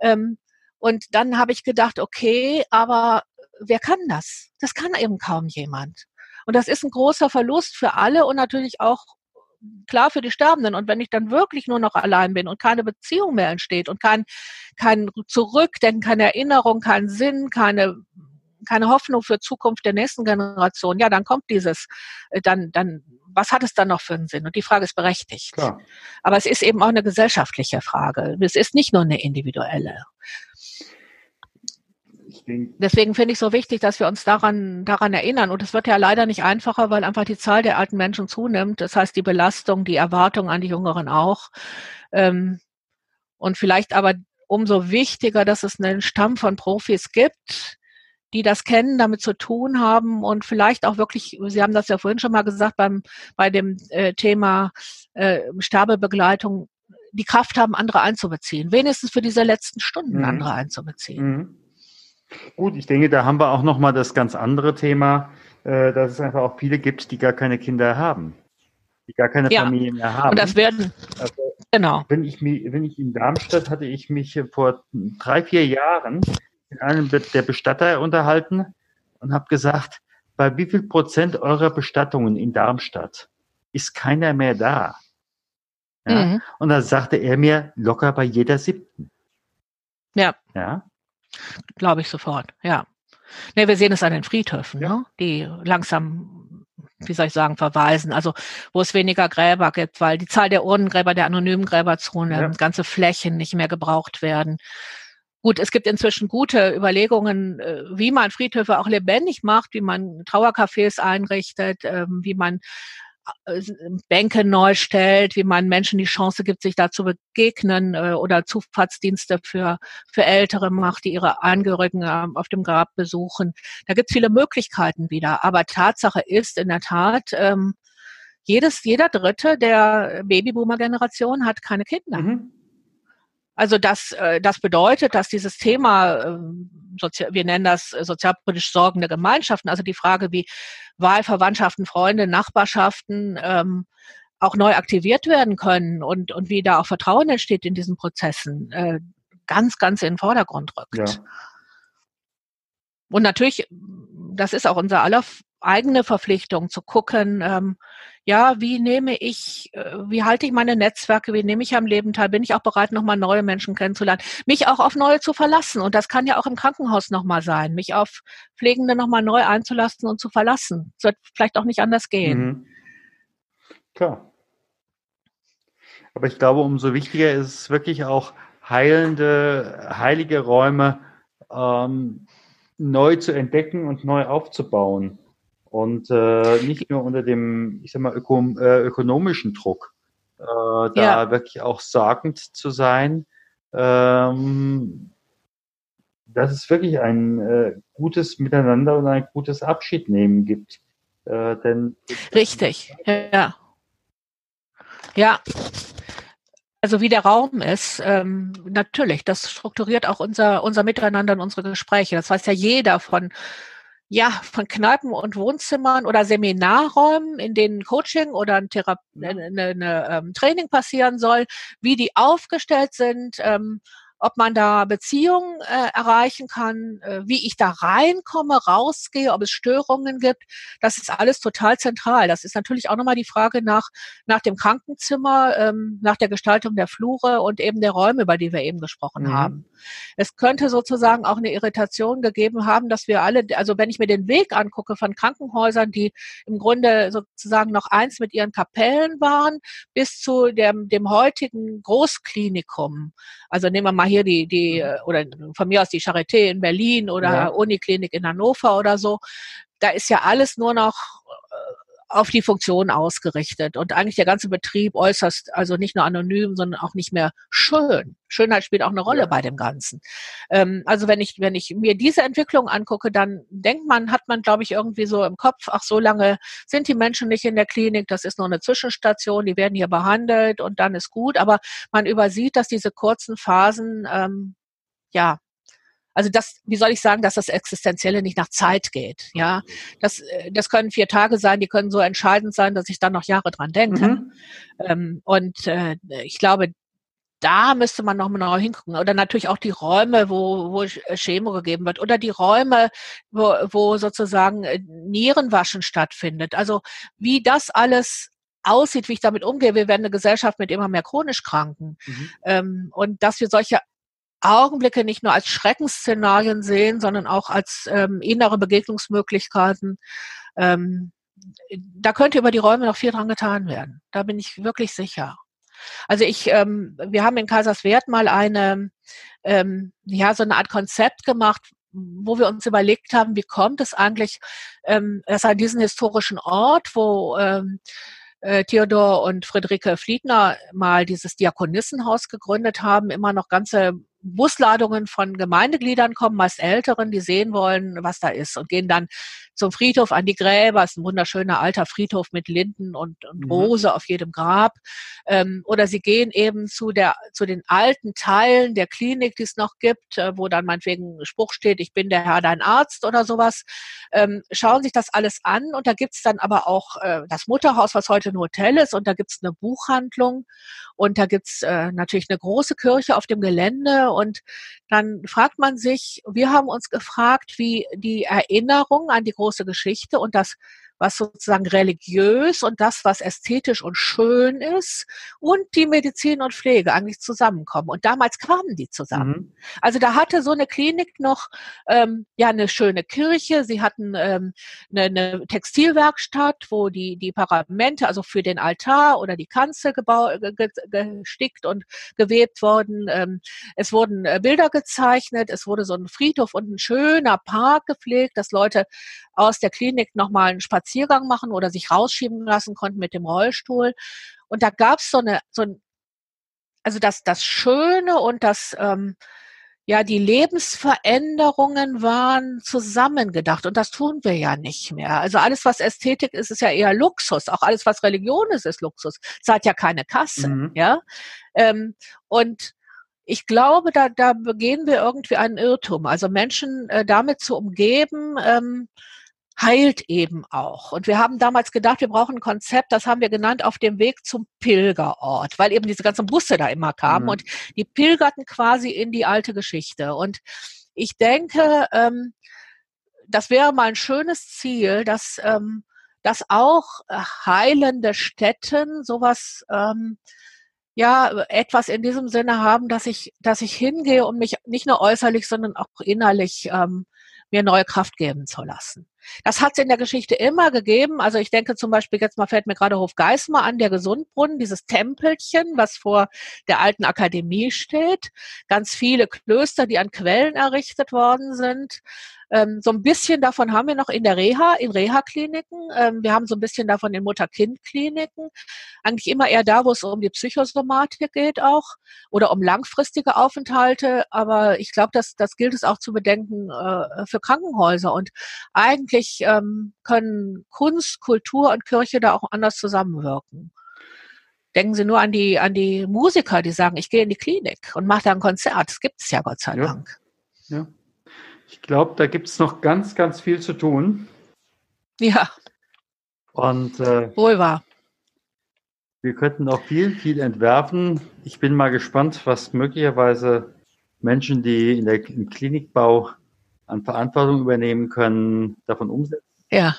Ähm, und dann habe ich gedacht, okay, aber wer kann das? Das kann eben kaum jemand. Und das ist ein großer Verlust für alle und natürlich auch klar für die Sterbenden. Und wenn ich dann wirklich nur noch allein bin und keine Beziehung mehr entsteht und kein, kein Zurückdenken, keine Erinnerung, kein Sinn, keine, keine Hoffnung für Zukunft der nächsten Generation, ja, dann kommt dieses, äh, dann, dann, was hat es dann noch für einen Sinn? Und die Frage ist berechtigt. Klar. Aber es ist eben auch eine gesellschaftliche Frage. Es ist nicht nur eine individuelle. Deswegen finde ich so wichtig, dass wir uns daran, daran erinnern. Und es wird ja leider nicht einfacher, weil einfach die Zahl der alten Menschen zunimmt. Das heißt, die Belastung, die Erwartung an die Jüngeren auch. Ähm, und vielleicht aber umso wichtiger, dass es einen Stamm von Profis gibt, die das kennen, damit zu tun haben und vielleicht auch wirklich, Sie haben das ja vorhin schon mal gesagt, beim, bei dem äh, Thema äh, Sterbebegleitung, die Kraft haben, andere einzubeziehen. Wenigstens für diese letzten Stunden mhm. andere einzubeziehen. Mhm. Gut, ich denke, da haben wir auch nochmal das ganz andere Thema, äh, dass es einfach auch viele gibt, die gar keine Kinder haben, die gar keine ja. Familie mehr haben. Und das werden, also, genau. Wenn ich, wenn ich in Darmstadt hatte ich mich vor drei, vier Jahren mit einem der Bestatter unterhalten und habe gesagt, bei wie viel Prozent eurer Bestattungen in Darmstadt ist keiner mehr da? Ja? Mhm. Und da sagte er mir locker bei jeder siebten. Ja. Ja. Glaube ich sofort, ja. Ne, wir sehen es an den Friedhöfen, ja. ne? die langsam, wie soll ich sagen, verweisen. Also wo es weniger Gräber gibt, weil die Zahl der Urnengräber, der anonymen Gräber zunehmen, ja. ganze Flächen nicht mehr gebraucht werden. Gut, es gibt inzwischen gute Überlegungen, äh, wie man Friedhöfe auch lebendig macht, wie man Trauercafés einrichtet, ähm, wie man Bänke neu stellt, wie man Menschen die Chance gibt, sich da zu begegnen äh, oder Zufahrtsdienste für, für Ältere macht, die ihre Angehörigen ähm, auf dem Grab besuchen. Da gibt es viele Möglichkeiten wieder. Aber Tatsache ist in der Tat, ähm, jedes, jeder Dritte der Babyboomer-Generation hat keine Kinder. Mhm. Also das, äh, das bedeutet, dass dieses Thema, ähm, wir nennen das äh, sozialpolitisch sorgende Gemeinschaften, also die Frage wie Wahlverwandtschaften, Freunde, Nachbarschaften, ähm, auch neu aktiviert werden können und, und wie da auch Vertrauen entsteht in diesen Prozessen, äh, ganz, ganz in den Vordergrund rückt. Ja. Und natürlich, das ist auch unser aller eigene Verpflichtung zu gucken, ähm, ja, wie nehme ich, äh, wie halte ich meine Netzwerke, wie nehme ich am Leben teil, bin ich auch bereit, nochmal neue Menschen kennenzulernen, mich auch auf neue zu verlassen. Und das kann ja auch im Krankenhaus nochmal sein, mich auf Pflegende nochmal neu einzulassen und zu verlassen. Wird vielleicht auch nicht anders gehen. Mhm. Klar. Aber ich glaube, umso wichtiger ist es wirklich auch heilende, heilige Räume ähm, neu zu entdecken und neu aufzubauen und äh, nicht nur unter dem, ich sag mal, öko, äh, ökonomischen Druck, äh, da ja. wirklich auch sagend zu sein, ähm, dass es wirklich ein äh, gutes Miteinander und ein gutes Abschiednehmen gibt. Äh, denn Richtig, ja. Ja. Also wie der Raum ist, ähm, natürlich, das strukturiert auch unser, unser Miteinander und unsere Gespräche. Das weiß ja jeder von ja, von Kneipen und Wohnzimmern oder Seminarräumen, in denen Coaching oder ein Thera eine, eine, eine, Training passieren soll, wie die aufgestellt sind, ähm, ob man da Beziehungen äh, erreichen kann, äh, wie ich da reinkomme, rausgehe, ob es Störungen gibt. Das ist alles total zentral. Das ist natürlich auch nochmal die Frage nach, nach dem Krankenzimmer, ähm, nach der Gestaltung der Flure und eben der Räume, über die wir eben gesprochen mhm. haben. Es könnte sozusagen auch eine Irritation gegeben haben, dass wir alle, also wenn ich mir den Weg angucke von Krankenhäusern, die im Grunde sozusagen noch eins mit ihren Kapellen waren, bis zu dem, dem heutigen Großklinikum. Also nehmen wir mal hier die, die, mhm. äh, oder von mir aus die Charité in Berlin oder ja. Uniklinik in Hannover oder so. Da ist ja alles nur noch äh, auf die Funktion ausgerichtet und eigentlich der ganze Betrieb äußerst, also nicht nur anonym, sondern auch nicht mehr schön. Schönheit spielt auch eine Rolle ja. bei dem Ganzen. Ähm, also wenn ich, wenn ich mir diese Entwicklung angucke, dann denkt man, hat man, glaube ich, irgendwie so im Kopf, ach, so lange sind die Menschen nicht in der Klinik, das ist nur eine Zwischenstation, die werden hier behandelt und dann ist gut. Aber man übersieht, dass diese kurzen Phasen ähm, ja also das, wie soll ich sagen, dass das Existenzielle nicht nach Zeit geht. Ja, das, äh, das können vier Tage sein, die können so entscheidend sein, dass ich dann noch Jahre dran denke. Mhm. Ähm, und äh, ich glaube, da müsste man noch mal hingucken. Oder natürlich auch die Räume, wo, wo Chemo gegeben wird. Oder die Räume, wo, wo sozusagen äh, Nierenwaschen stattfindet. Also wie das alles aussieht, wie ich damit umgehe. Wir werden eine Gesellschaft mit immer mehr chronisch Kranken. Mhm. Ähm, und dass wir solche Augenblicke nicht nur als Schreckensszenarien sehen, sondern auch als ähm, innere Begegnungsmöglichkeiten. Ähm, da könnte über die Räume noch viel dran getan werden. Da bin ich wirklich sicher. Also ich, ähm, wir haben in Kaiserswerth mal eine, ähm, ja, so eine Art Konzept gemacht, wo wir uns überlegt haben, wie kommt es eigentlich, ähm, dass an diesen historischen Ort, wo ähm, äh, Theodor und Friederike Fliedner mal dieses Diakonissenhaus gegründet haben, immer noch ganze Busladungen von Gemeindegliedern kommen, meist Älteren, die sehen wollen, was da ist und gehen dann zum Friedhof an die Gräber. Es ist ein wunderschöner alter Friedhof mit Linden und, und mhm. Rose auf jedem Grab. Ähm, oder sie gehen eben zu der zu den alten Teilen der Klinik, die es noch gibt, äh, wo dann meinetwegen ein Spruch steht, ich bin der Herr dein Arzt oder sowas. Ähm, schauen sich das alles an und da gibt's dann aber auch äh, das Mutterhaus, was heute ein Hotel ist, und da gibt's eine Buchhandlung und da gibt's äh, natürlich eine große Kirche auf dem Gelände und dann fragt man sich, wir haben uns gefragt, wie die Erinnerung an die große Geschichte und das was sozusagen religiös und das, was ästhetisch und schön ist und die Medizin und Pflege eigentlich zusammenkommen. Und damals kamen die zusammen. Mhm. Also da hatte so eine Klinik noch ähm, ja eine schöne Kirche. Sie hatten ähm, eine, eine Textilwerkstatt, wo die die Paramente, also für den Altar oder die Kanzel gebaut, gestickt und gewebt wurden. Ähm, es wurden äh, Bilder gezeichnet. Es wurde so ein Friedhof und ein schöner Park gepflegt, dass Leute aus der Klinik nochmal einen Spaziergang machen oder sich rausschieben lassen konnten mit dem Rollstuhl. Und da gab es so eine, so ein, also das, das Schöne und das, ähm, ja, die Lebensveränderungen waren zusammengedacht und das tun wir ja nicht mehr. Also alles, was Ästhetik ist, ist ja eher Luxus. Auch alles, was Religion ist, ist Luxus. Es hat ja keine Kasse, mhm. ja. Ähm, und ich glaube, da, da begehen wir irgendwie einen Irrtum. Also Menschen äh, damit zu umgeben, ähm, heilt eben auch. Und wir haben damals gedacht, wir brauchen ein Konzept, das haben wir genannt, auf dem Weg zum Pilgerort, weil eben diese ganzen Busse da immer kamen mhm. und die pilgerten quasi in die alte Geschichte. Und ich denke, ähm, das wäre mal ein schönes Ziel, dass, ähm, dass auch heilende Städten sowas ähm, ja etwas in diesem Sinne haben, dass ich, dass ich hingehe und mich nicht nur äußerlich, sondern auch innerlich ähm, mir neue Kraft geben zu lassen. Das hat es in der Geschichte immer gegeben. Also ich denke zum Beispiel, jetzt mal fällt mir gerade Hofgeismar an, der Gesundbrunnen, dieses Tempelchen, was vor der alten Akademie steht. Ganz viele Klöster, die an Quellen errichtet worden sind. Ähm, so ein bisschen davon haben wir noch in der Reha, in Reha-Kliniken. Ähm, wir haben so ein bisschen davon in Mutter-Kind-Kliniken. Eigentlich immer eher da, wo es um die Psychosomatik geht auch oder um langfristige Aufenthalte. Aber ich glaube, das, das gilt es auch zu bedenken äh, für Krankenhäuser. Und eigentlich ähm, können Kunst, Kultur und Kirche da auch anders zusammenwirken. Denken Sie nur an die, an die Musiker, die sagen, ich gehe in die Klinik und mache da ein Konzert. Das gibt es ja Gott sei Dank. Ja. Ich glaube, da gibt es noch ganz, ganz viel zu tun. Ja. Und äh, wohl wahr. Wir könnten auch viel, viel entwerfen. Ich bin mal gespannt, was möglicherweise Menschen, die in der, im Klinikbau an Verantwortung übernehmen können, davon umsetzen. Ja.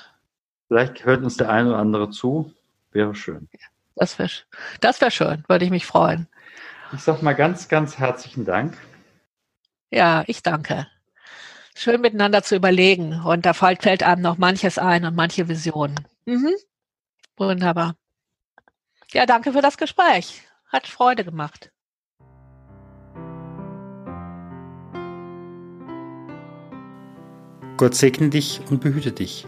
Vielleicht hört uns der eine oder andere zu. Wäre schön. Das wäre das wär schön, würde ich mich freuen. Ich sage mal ganz, ganz herzlichen Dank. Ja, ich danke schön miteinander zu überlegen. Und da fällt, fällt einem noch manches ein und manche Visionen. Mhm. Wunderbar. Ja, danke für das Gespräch. Hat Freude gemacht. Gott segne dich und behüte dich.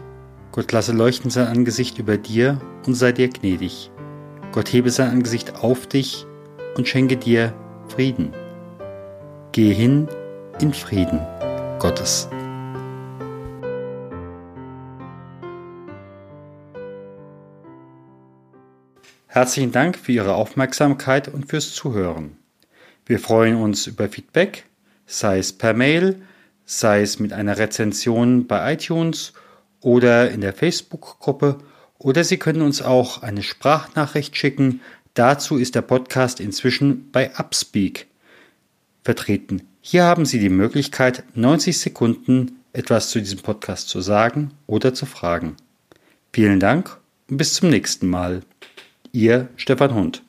Gott lasse leuchten sein Angesicht über dir und sei dir gnädig. Gott hebe sein Angesicht auf dich und schenke dir Frieden. Gehe hin in Frieden. Gottes. Herzlichen Dank für Ihre Aufmerksamkeit und fürs Zuhören. Wir freuen uns über Feedback, sei es per Mail, sei es mit einer Rezension bei iTunes oder in der Facebook-Gruppe oder Sie können uns auch eine Sprachnachricht schicken. Dazu ist der Podcast inzwischen bei Upspeak vertreten. Hier haben Sie die Möglichkeit, 90 Sekunden etwas zu diesem Podcast zu sagen oder zu fragen. Vielen Dank und bis zum nächsten Mal. Ihr Stefan Hund.